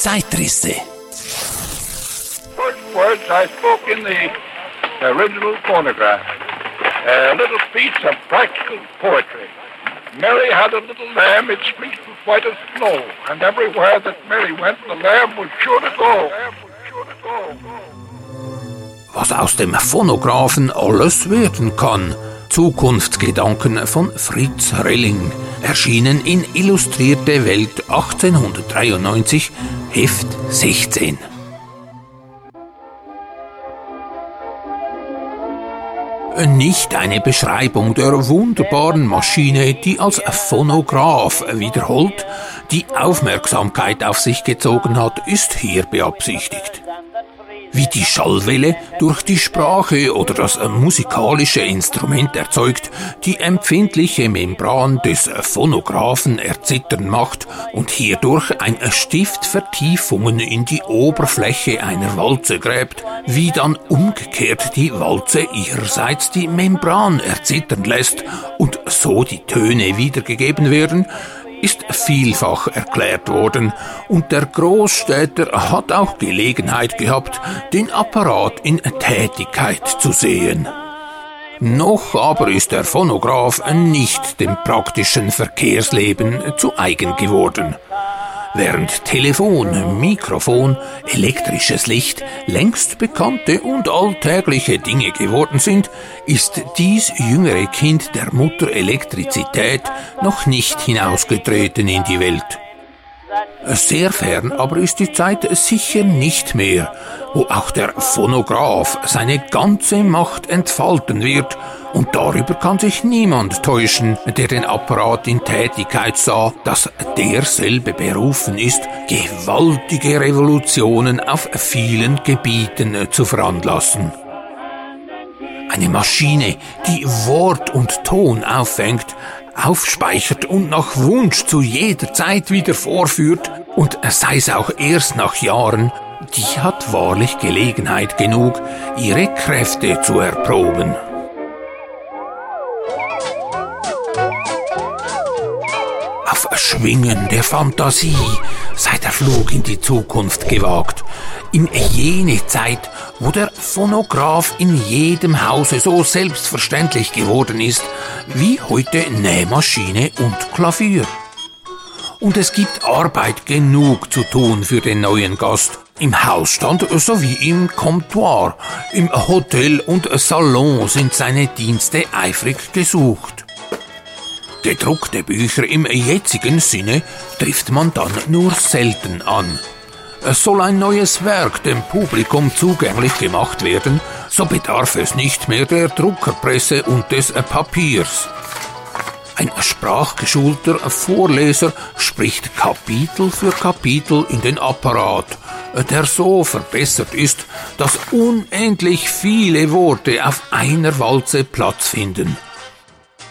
Zeitrisse. First words I spoke in the original phonograph. A little piece of practical poetry. Mary had a little lamb, its fleece was white as snow, and everywhere that Mary went, the lamb was sure to go. Was aus dem Phonographen alles werden kann. Zukunftsgedanken von Fritz Relling, erschienen in Illustrierte Welt 1893, Heft 16. Nicht eine Beschreibung der wunderbaren Maschine, die als Phonograph wiederholt die Aufmerksamkeit auf sich gezogen hat, ist hier beabsichtigt wie die Schallwelle durch die Sprache oder das musikalische Instrument erzeugt, die empfindliche Membran des Phonographen erzittern macht und hierdurch ein Stift Vertiefungen in die Oberfläche einer Walze gräbt, wie dann umgekehrt die Walze ihrerseits die Membran erzittern lässt und so die Töne wiedergegeben werden, ist vielfach erklärt worden und der Großstädter hat auch Gelegenheit gehabt, den Apparat in Tätigkeit zu sehen. Noch aber ist der Phonograph nicht dem praktischen Verkehrsleben zu eigen geworden. Während Telefon, Mikrofon, elektrisches Licht längst bekannte und alltägliche Dinge geworden sind, ist dies jüngere Kind der Mutter Elektrizität noch nicht hinausgetreten in die Welt. Sehr fern aber ist die Zeit sicher nicht mehr, wo auch der Phonograph seine ganze Macht entfalten wird, und darüber kann sich niemand täuschen, der den Apparat in Tätigkeit sah, dass derselbe berufen ist, gewaltige Revolutionen auf vielen Gebieten zu veranlassen. Eine Maschine, die Wort und Ton auffängt, aufspeichert und nach Wunsch zu jeder Zeit wieder vorführt, und sei es auch erst nach Jahren, die hat wahrlich Gelegenheit genug, ihre Kräfte zu erproben. Auf Schwingen der Fantasie sei der Flug in die Zukunft gewagt, in jene Zeit, wo der Phonograph in jedem Hause so selbstverständlich geworden ist, wie heute Nähmaschine und Klavier. Und es gibt Arbeit genug zu tun für den neuen Gast. Im Hausstand sowie im Comptoir, im Hotel und Salon sind seine Dienste eifrig gesucht. Gedruckte Bücher im jetzigen Sinne trifft man dann nur selten an. Soll ein neues Werk dem Publikum zugänglich gemacht werden, so bedarf es nicht mehr der Druckerpresse und des Papiers. Ein sprachgeschulter Vorleser spricht Kapitel für Kapitel in den Apparat, der so verbessert ist, dass unendlich viele Worte auf einer Walze Platz finden.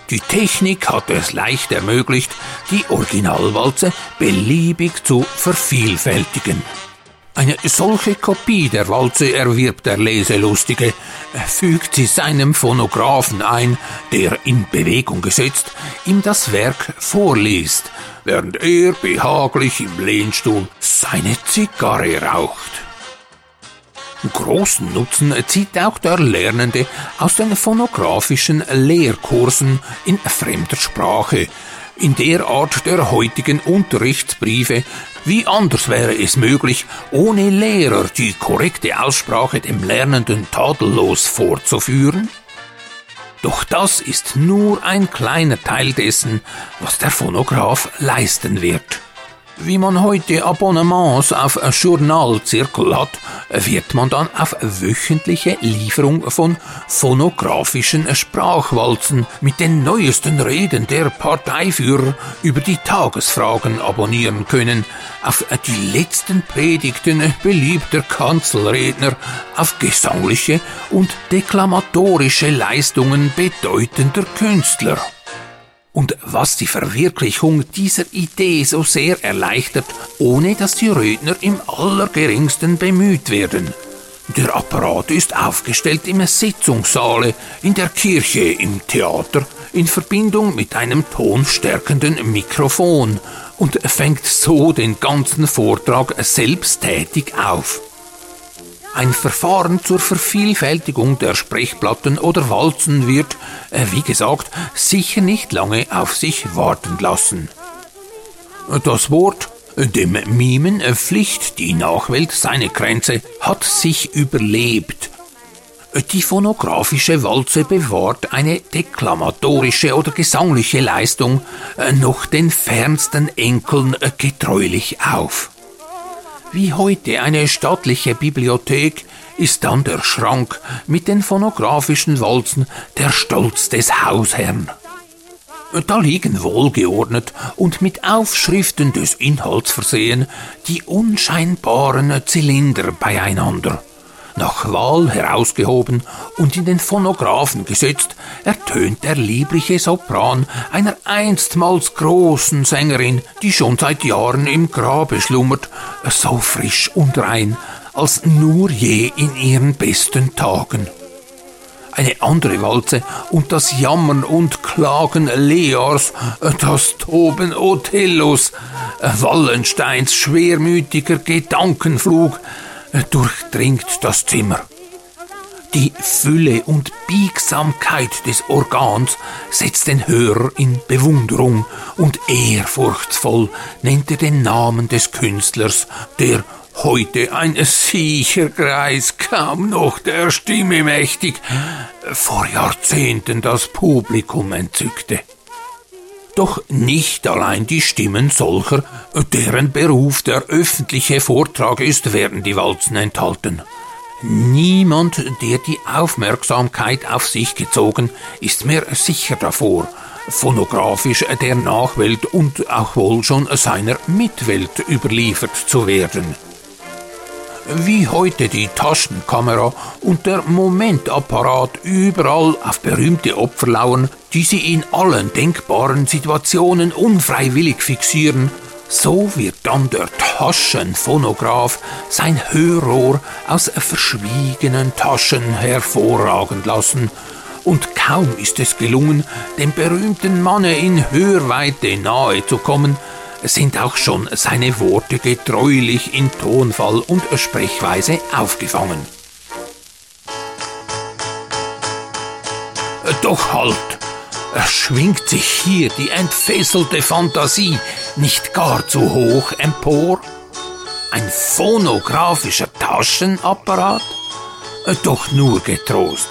Die Technik hat es leicht ermöglicht, die Originalwalze beliebig zu vervielfältigen. Eine solche Kopie der Walze erwirbt der Leselustige, fügt sie seinem Phonographen ein, der in Bewegung gesetzt ihm das Werk vorliest, während er behaglich im Lehnstuhl seine Zigarre raucht. Großen Nutzen zieht auch der Lernende aus den phonografischen Lehrkursen in fremder Sprache, in der Art der heutigen Unterrichtsbriefe. Wie anders wäre es möglich, ohne Lehrer die korrekte Aussprache dem Lernenden tadellos vorzuführen? Doch das ist nur ein kleiner Teil dessen, was der Phonograph leisten wird. Wie man heute Abonnements auf Journalzirkel hat, wird man dann auf wöchentliche Lieferung von phonografischen Sprachwalzen mit den neuesten Reden der Parteiführer über die Tagesfragen abonnieren können, auf die letzten Predigten beliebter Kanzelredner, auf gesangliche und deklamatorische Leistungen bedeutender Künstler. Und was die Verwirklichung dieser Idee so sehr erleichtert, ohne dass die Redner im allergeringsten bemüht werden. Der Apparat ist aufgestellt im Sitzungssaale, in der Kirche, im Theater, in Verbindung mit einem tonstärkenden Mikrofon und fängt so den ganzen Vortrag selbsttätig auf. Ein Verfahren zur Vervielfältigung der Sprechplatten oder Walzen wird, äh, wie gesagt, sicher nicht lange auf sich warten lassen. Das Wort, dem Mimen pflicht die Nachwelt seine Grenze, hat sich überlebt. Die phonographische Walze bewahrt eine deklamatorische oder gesangliche Leistung äh, noch den fernsten Enkeln getreulich auf. Wie heute eine stattliche Bibliothek ist dann der Schrank mit den phonographischen Walzen der Stolz des Hausherrn. Da liegen wohlgeordnet und mit Aufschriften des Inhalts versehen die unscheinbaren Zylinder beieinander nach Wahl herausgehoben und in den Phonographen gesetzt, ertönt der liebliche Sopran einer einstmals großen Sängerin, die schon seit Jahren im Grabe schlummert, so frisch und rein, als nur je in ihren besten Tagen. Eine andere Walze und das Jammern und Klagen Lears, das Toben Othellos, Wallensteins schwermütiger Gedankenflug, durchdringt das Zimmer. Die Fülle und Biegsamkeit des Organs setzt den Hörer in Bewunderung und ehrfurchtsvoll nennt er den Namen des Künstlers, der heute ein sicher Greis kaum noch der Stimme mächtig vor Jahrzehnten das Publikum entzückte doch nicht allein die Stimmen solcher, deren Beruf der öffentliche Vortrag ist, werden die Walzen enthalten. Niemand, der die Aufmerksamkeit auf sich gezogen, ist mehr sicher davor, phonografisch der Nachwelt und auch wohl schon seiner Mitwelt überliefert zu werden wie heute die Taschenkamera und der Momentapparat überall auf berühmte Opfer lauern, die sie in allen denkbaren Situationen unfreiwillig fixieren, so wird dann der Taschenphonograph sein Hörrohr aus verschwiegenen Taschen hervorragen lassen, und kaum ist es gelungen, dem berühmten Manne in Hörweite nahe zu kommen, sind auch schon seine Worte getreulich in Tonfall und Sprechweise aufgefangen. Doch halt, schwingt sich hier die entfesselte Fantasie nicht gar zu hoch empor? Ein phonographischer Taschenapparat? Doch nur getrost.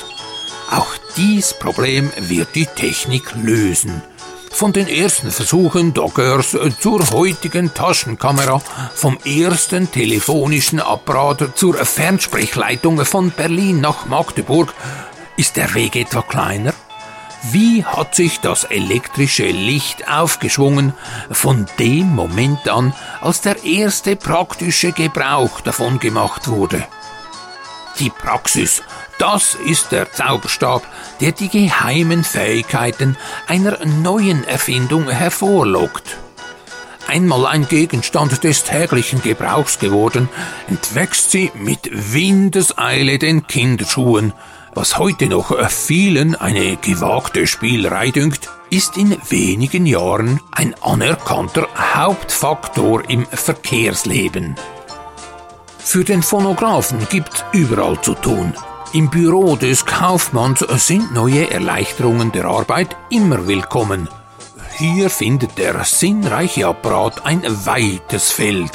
Auch dies Problem wird die Technik lösen von den ersten Versuchen Doggers zur heutigen Taschenkamera, vom ersten telefonischen Apparat zur Fernsprechleitung von Berlin nach Magdeburg, ist der Weg etwa kleiner? Wie hat sich das elektrische Licht aufgeschwungen von dem Moment an, als der erste praktische Gebrauch davon gemacht wurde? Die Praxis das ist der Zauberstab, der die geheimen Fähigkeiten einer neuen Erfindung hervorlockt. Einmal ein Gegenstand des täglichen Gebrauchs geworden, entwächst sie mit Windeseile den Kinderschuhen. Was heute noch vielen eine gewagte Spielerei dünkt, ist in wenigen Jahren ein anerkannter Hauptfaktor im Verkehrsleben. Für den Phonographen gibt überall zu tun. Im Büro des Kaufmanns sind neue Erleichterungen der Arbeit immer willkommen. Hier findet der sinnreiche Apparat ein weites Feld.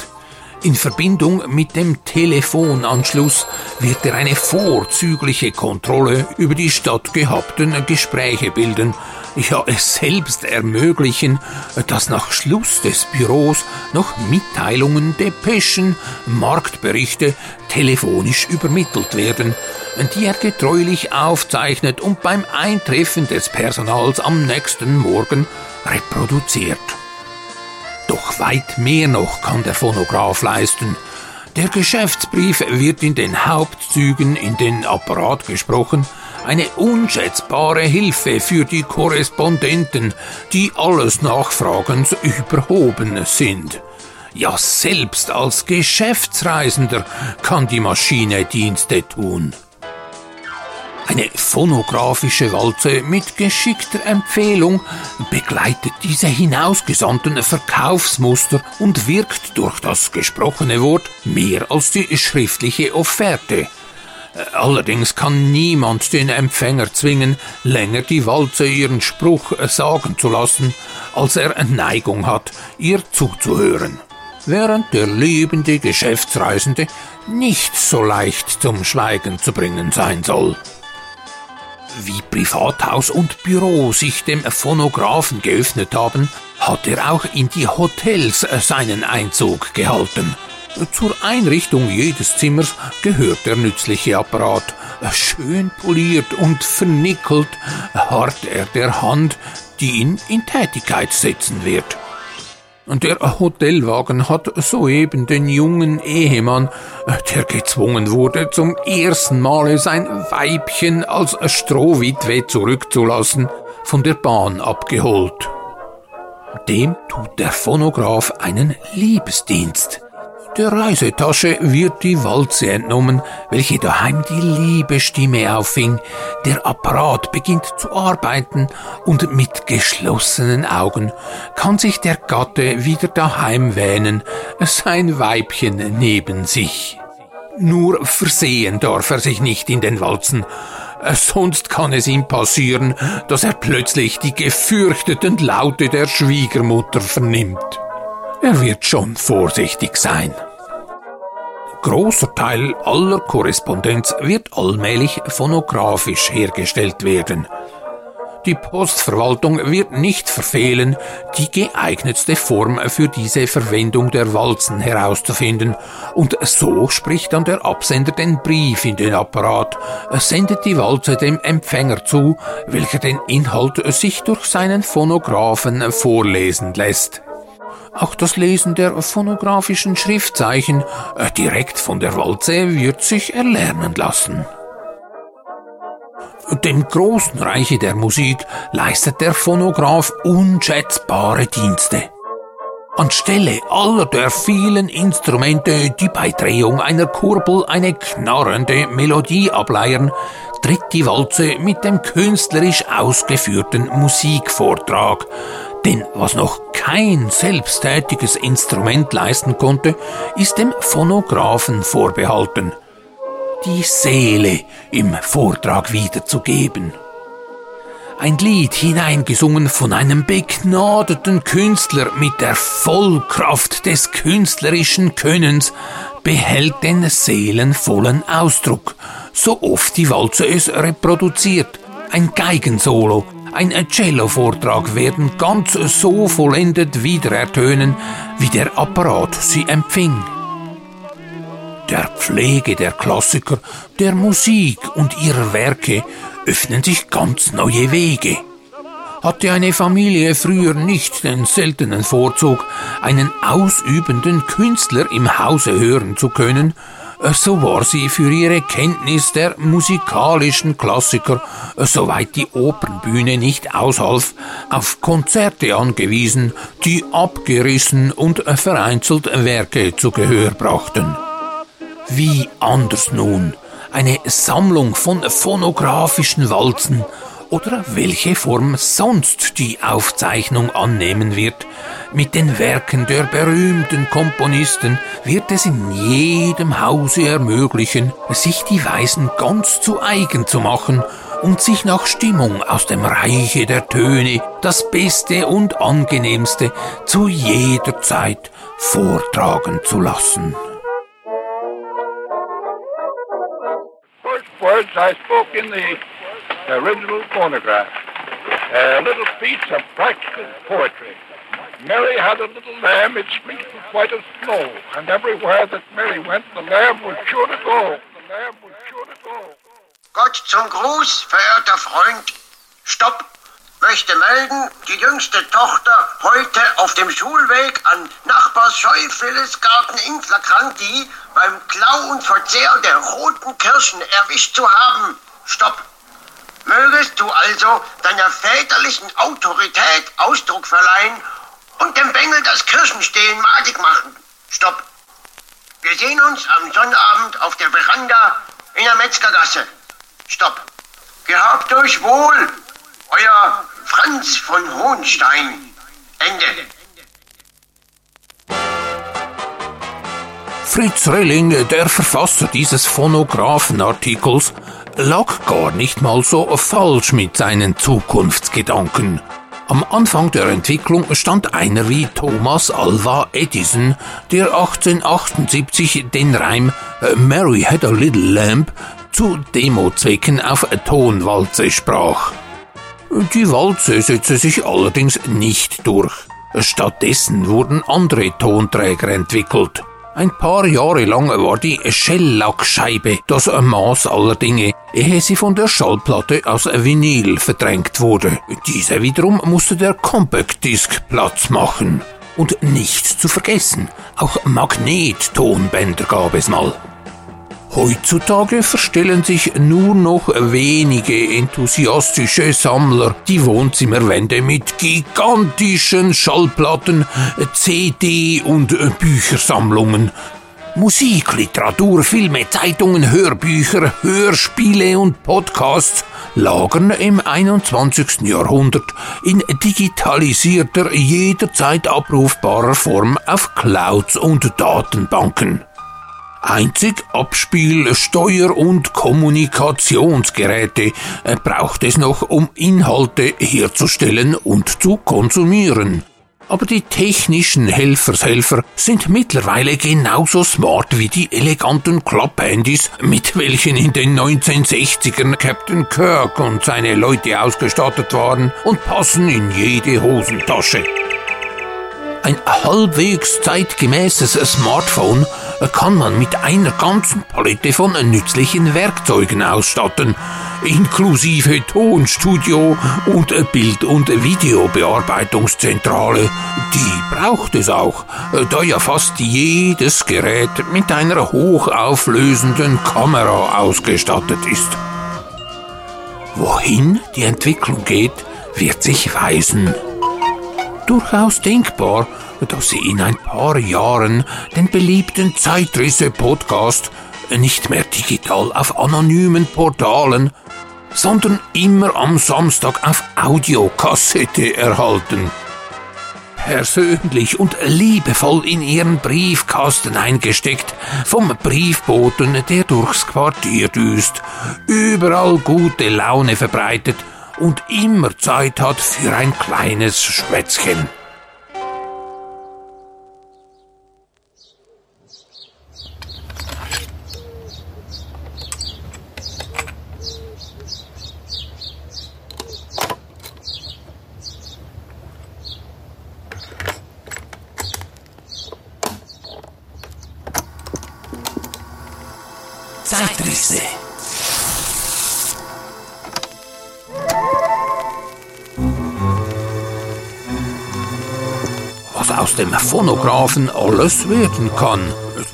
In Verbindung mit dem Telefonanschluss wird er eine vorzügliche Kontrolle über die stattgehabten Gespräche bilden ja es selbst ermöglichen, dass nach Schluss des Büros noch Mitteilungen, Depeschen, Marktberichte telefonisch übermittelt werden, die er getreulich aufzeichnet und beim Eintreffen des Personals am nächsten Morgen reproduziert. Doch weit mehr noch kann der Phonograph leisten. Der Geschäftsbrief wird in den Hauptzügen in den Apparat gesprochen, eine unschätzbare Hilfe für die Korrespondenten, die alles Nachfragens überhoben sind. Ja, selbst als Geschäftsreisender kann die Maschine Dienste tun. Eine phonographische Walze mit geschickter Empfehlung begleitet diese hinausgesandten Verkaufsmuster und wirkt durch das gesprochene Wort mehr als die schriftliche Offerte. Allerdings kann niemand den Empfänger zwingen, länger die Walze ihren Spruch sagen zu lassen, als er Neigung hat, ihr zuzuhören. Während der liebende Geschäftsreisende nicht so leicht zum Schweigen zu bringen sein soll. Wie Privathaus und Büro sich dem Phonographen geöffnet haben, hat er auch in die Hotels seinen Einzug gehalten. Zur Einrichtung jedes Zimmers gehört der nützliche Apparat. Schön poliert und vernickelt hart er der Hand, die ihn in Tätigkeit setzen wird. Der Hotelwagen hat soeben den jungen Ehemann, der gezwungen wurde, zum ersten Male sein Weibchen als Strohwitwe zurückzulassen, von der Bahn abgeholt. Dem tut der Phonograph einen Liebesdienst. Der Reisetasche wird die Walze entnommen, welche daheim die liebe Stimme auffing. Der Apparat beginnt zu arbeiten und mit geschlossenen Augen kann sich der Gatte wieder daheim wähnen, sein Weibchen neben sich. Nur versehen darf er sich nicht in den Walzen, sonst kann es ihm passieren, dass er plötzlich die gefürchteten Laute der Schwiegermutter vernimmt. Er wird schon vorsichtig sein. Großer Teil aller Korrespondenz wird allmählich phonographisch hergestellt werden. Die Postverwaltung wird nicht verfehlen, die geeignetste Form für diese Verwendung der Walzen herauszufinden, und so spricht dann der Absender den Brief in den Apparat, sendet die Walze dem Empfänger zu, welcher den Inhalt sich durch seinen Phonographen vorlesen lässt. Auch das Lesen der phonografischen Schriftzeichen äh, direkt von der Walze wird sich erlernen lassen. Dem großen Reiche der Musik leistet der Phonograph unschätzbare Dienste. Anstelle aller der vielen Instrumente, die bei Drehung einer Kurbel eine knarrende Melodie ableiern, tritt die Walze mit dem künstlerisch ausgeführten Musikvortrag, denn was noch kein selbsttätiges Instrument leisten konnte, ist dem Phonographen vorbehalten, die Seele im Vortrag wiederzugeben. Ein Lied hineingesungen von einem begnadeten Künstler mit der Vollkraft des künstlerischen Könnens behält den seelenvollen Ausdruck, so oft die Walze es reproduziert. Ein Geigensolo, ein Cello-Vortrag werden ganz so vollendet wieder ertönen, wie der Apparat sie empfing. Der Pflege der Klassiker, der Musik und ihrer Werke öffnen sich ganz neue Wege. Hatte eine Familie früher nicht den seltenen Vorzug, einen ausübenden Künstler im Hause hören zu können, so war sie für ihre Kenntnis der musikalischen Klassiker, soweit die Opernbühne nicht aushalf, auf Konzerte angewiesen, die abgerissen und vereinzelt Werke zu Gehör brachten. Wie anders nun eine Sammlung von phonografischen Walzen oder welche Form sonst die Aufzeichnung annehmen wird, mit den Werken der berühmten Komponisten wird es in jedem Hause ermöglichen, sich die Weisen ganz zu eigen zu machen und sich nach Stimmung aus dem Reiche der Töne das Beste und Angenehmste zu jeder Zeit vortragen zu lassen. Words I spoke in the original phonograph. A little piece of practical poetry. Mary had a little lamb, it sprinkled white as snow, and everywhere that Mary went, the lamb was sure to go. The lamb was sure to go. Gott zum Gruß, verehrter Freund. Stopp! Möchte melden, die jüngste Tochter heute auf dem Schulweg an Nachbars Scheuphilles Garten in Flagranti beim Klau und Verzehr der roten Kirschen erwischt zu haben. Stopp! Mögest du also deiner väterlichen Autorität Ausdruck verleihen und dem Bengel das Kirchenstehen madig machen. Stopp. Wir sehen uns am Sonnabend auf der Veranda in der Metzgergasse. Stopp. Gehabt euch wohl, euer Franz von Hohenstein. Ende. Fritz Relling, der Verfasser dieses Phonographenartikels, lag gar nicht mal so falsch mit seinen Zukunftsgedanken. Am Anfang der Entwicklung stand einer wie Thomas Alva Edison, der 1878 den Reim äh, Mary had a little lamp zu Demozwecken auf Tonwalze sprach. Die Walze setzte sich allerdings nicht durch. Stattdessen wurden andere Tonträger entwickelt. Ein paar Jahre lang war die Shellackscheibe das Maß aller Dinge, ehe sie von der Schallplatte aus Vinyl verdrängt wurde. Diese wiederum musste der Compact Disc Platz machen. Und nicht zu vergessen, auch Magnettonbänder gab es mal. Heutzutage verstellen sich nur noch wenige enthusiastische Sammler die Wohnzimmerwände mit gigantischen Schallplatten, CD- und Büchersammlungen. Musik, Literatur, Filme, Zeitungen, Hörbücher, Hörspiele und Podcasts lagern im 21. Jahrhundert in digitalisierter, jederzeit abrufbarer Form auf Clouds und Datenbanken. Einzig Abspiel-, Steuer- und Kommunikationsgeräte äh, braucht es noch, um Inhalte herzustellen und zu konsumieren. Aber die technischen Helfershelfer sind mittlerweile genauso smart wie die eleganten Klapphandys, mit welchen in den 1960ern Captain Kirk und seine Leute ausgestattet waren und passen in jede Hosentasche. Ein halbwegs zeitgemäßes Smartphone kann man mit einer ganzen Palette von nützlichen Werkzeugen ausstatten, inklusive Tonstudio und Bild- und Videobearbeitungszentrale. Die braucht es auch, da ja fast jedes Gerät mit einer hochauflösenden Kamera ausgestattet ist. Wohin die Entwicklung geht, wird sich weisen durchaus denkbar, dass sie in ein paar Jahren den beliebten Zeitrisse-Podcast nicht mehr digital auf anonymen Portalen, sondern immer am Samstag auf Audiokassette erhalten. Persönlich und liebevoll in ihren Briefkasten eingesteckt, vom Briefboten, der durchs Quartier düst, überall gute Laune verbreitet und immer Zeit hat für ein kleines Schwätzchen. Was aus dem Phonographen alles werden kann.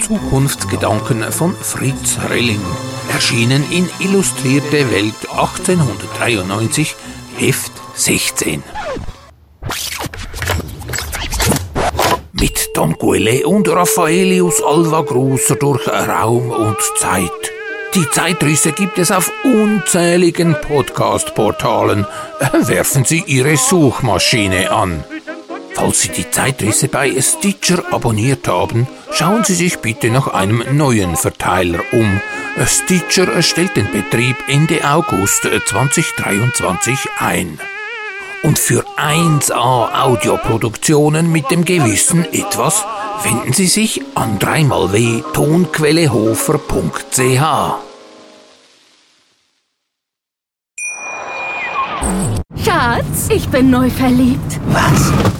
Zukunftsgedanken von Fritz Relling. Erschienen in Illustrierte Welt 1893, Heft 16. Mit Don Quelle und Raffaelius Alva Grusser durch Raum und Zeit. Die Zeitrisse gibt es auf unzähligen Podcast-Portalen. Werfen Sie Ihre Suchmaschine an. Falls Sie die Zeitrisse bei Stitcher abonniert haben, schauen Sie sich bitte nach einem neuen Verteiler um. Stitcher stellt den Betrieb Ende August 2023 ein. Und für 1A Audioproduktionen mit dem Gewissen etwas wenden Sie sich an 3xw tonquellehofer.ch. Schatz, ich bin neu verliebt. Was?